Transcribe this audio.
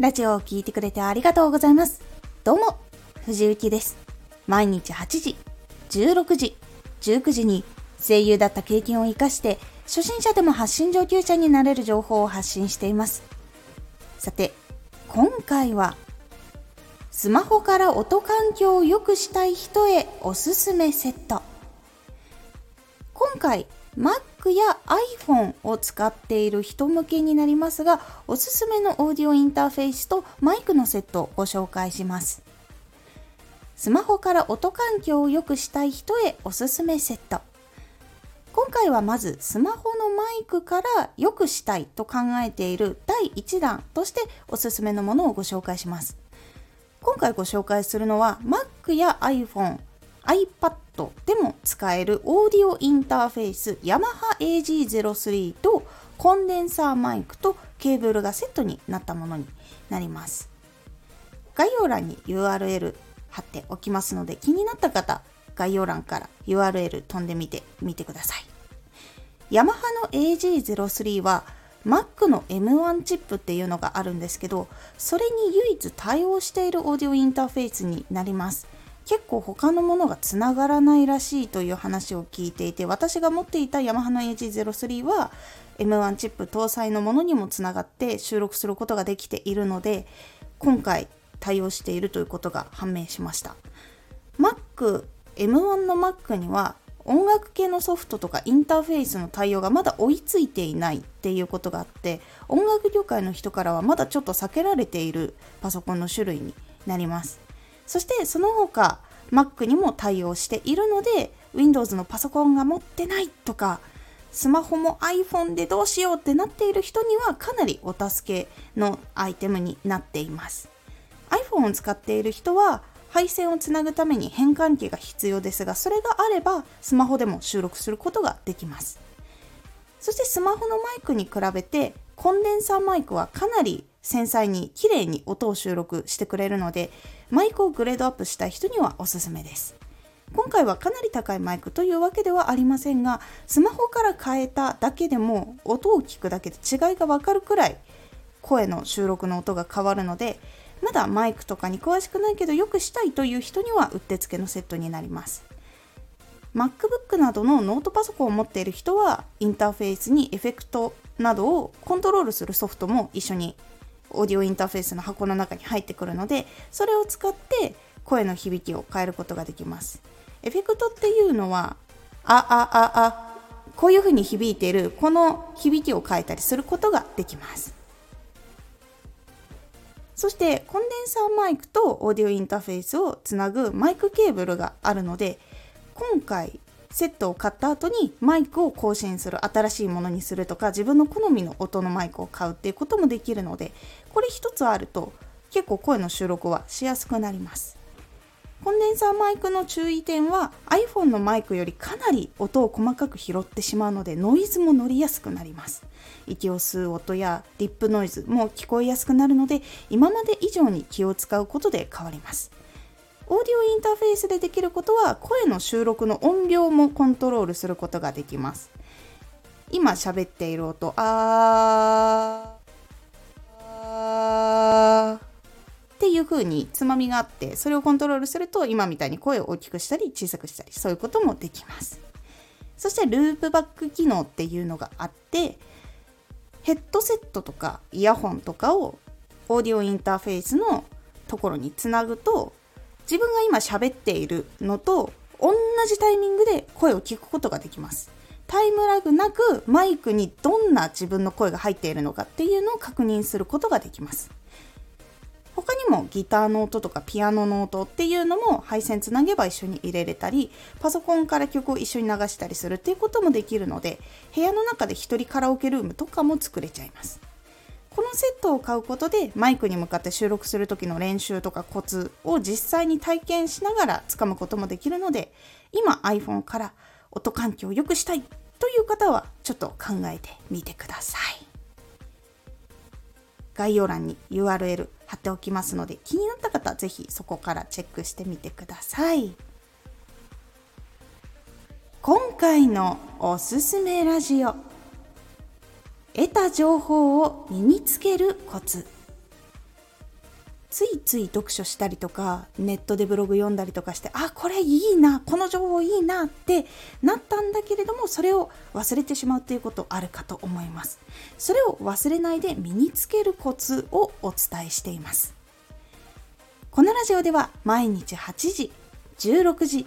ラジオを聴いてくれてありがとうございます。どうも、藤幸です。毎日8時、16時、19時に声優だった経験を活かして初心者でも発信上級者になれる情報を発信しています。さて、今回はスマホから音環境を良くしたい人へおすすめセット。今回 Mac や iPhone を使っている人向けになりますが、おすすめのオーディオインターフェースとマイクのセットをご紹介します。スマホから音環境を良くしたい人へおすすめセット。今回はまずスマホのマイクから良くしたいと考えている第1弾としておすすめのものをご紹介します。今回ご紹介するのは Mac や iPhone、iPad でも使えるオーディオインターフェースヤマハ AG03 とコンデンサーマイクとケーブルがセットになったものになります。概要欄に URL 貼っておきますので気になった方概要欄から URL 飛んでみてみてください。ヤマハの AG03 は Mac の M1 チップっていうのがあるんですけどそれに唯一対応しているオーディオインターフェースになります結構他のものがつながらないらしいという話を聞いていて私が持っていたヤマハの AG03 は M1 チップ搭載のものにもつながって収録することができているので今回対応しているということが判明しました。Mac M1 の Mac には音楽系のソフトとかインターフェースの対応がまだ追いついていないっていうことがあって音楽業界の人からはまだちょっと避けられているパソコンの種類になります。そしてその他 Mac にも対応しているので Windows のパソコンが持ってないとかスマホも iPhone でどうしようってなっている人にはかなりお助けのアイテムになっています。iPhone を使っている人は配線をつなぐために変換器が必要ですがそれがあればスマホでも収録することができます。そしてスマホのマイクに比べてコンデンサーマイクはかなり繊細に綺麗に音を収録してくれるのでマイクをグレードアップしたい人にはおすすめです。今回はかなり高いマイクというわけではありませんがスマホから変えただけでも音を聞くだけで違いがわかるくらい声の収録の音が変わるのでまだマイクとかに詳しくないけどよくしたいという人にはうってつけのセットになります。MacBook などのノートパソコンを持っている人はインターフェースにエフェクトなどをコントロールするソフトも一緒にオーディオインターフェースの箱の中に入ってくるのでそれを使って声の響きを変えることができます。エフェクトっていうのはああああこういう風に響いているこの響きを変えたりすることができます。そしてコンデンサーマイクとオーディオインターフェースをつなぐマイクケーブルがあるので今回セットを買った後にマイクを更新する新しいものにするとか自分の好みの音のマイクを買うっていうこともできるのでこれ一つあると結構声の収録はしやすくなります。コンデンサーマイクの注意点は iPhone のマイクよりかなり音を細かく拾ってしまうのでノイズも乗りやすくなります。息を吸う音やリップノイズも聞こえやすくなるので今まで以上に気を使うことで変わります。オーディオインターフェースでできることは声の収録の音量もコントロールすることができます。今喋っている音あーっていう風につまみがあってそれをコントロールすると今みたいに声を大きくしたり小さくしたりそういうこともできます。そしてループバック機能っていうのがあってヘッドセットとかイヤホンとかをオーディオインターフェースのところにつなぐと自分が今喋っているのと同じタイミングで声を聞くことができます。タイムラグなくマイクにどんな自分の声が入っているのかっていうのを確認することができます。他にもギターの音とかピアノの音っていうのも配線つなげば一緒に入れれたりパソコンから曲を一緒に流したりするっていうこともできるので部屋の中で一人カラオケルームとかも作れちゃいます。このセットを買うことでマイクに向かって収録する時の練習とかコツを実際に体験しながらつかむこともできるので今 iPhone から音環境を良くしたいという方はちょっと考えてみてください。概要欄に URL 貼っておきますので気になった方は是非そこからチェックしてみてください。今回のおすすめラジオ。得た情報を身につけるコツ。ついつい読書したりとかネットでブログ読んだりとかしてあこれいいなこの情報いいなってなったんだけれどもそれを忘れてしまうっていうことあるかと思います。それを忘れないで身につけるコツをお伝えしています。このラジオでは毎日8時16時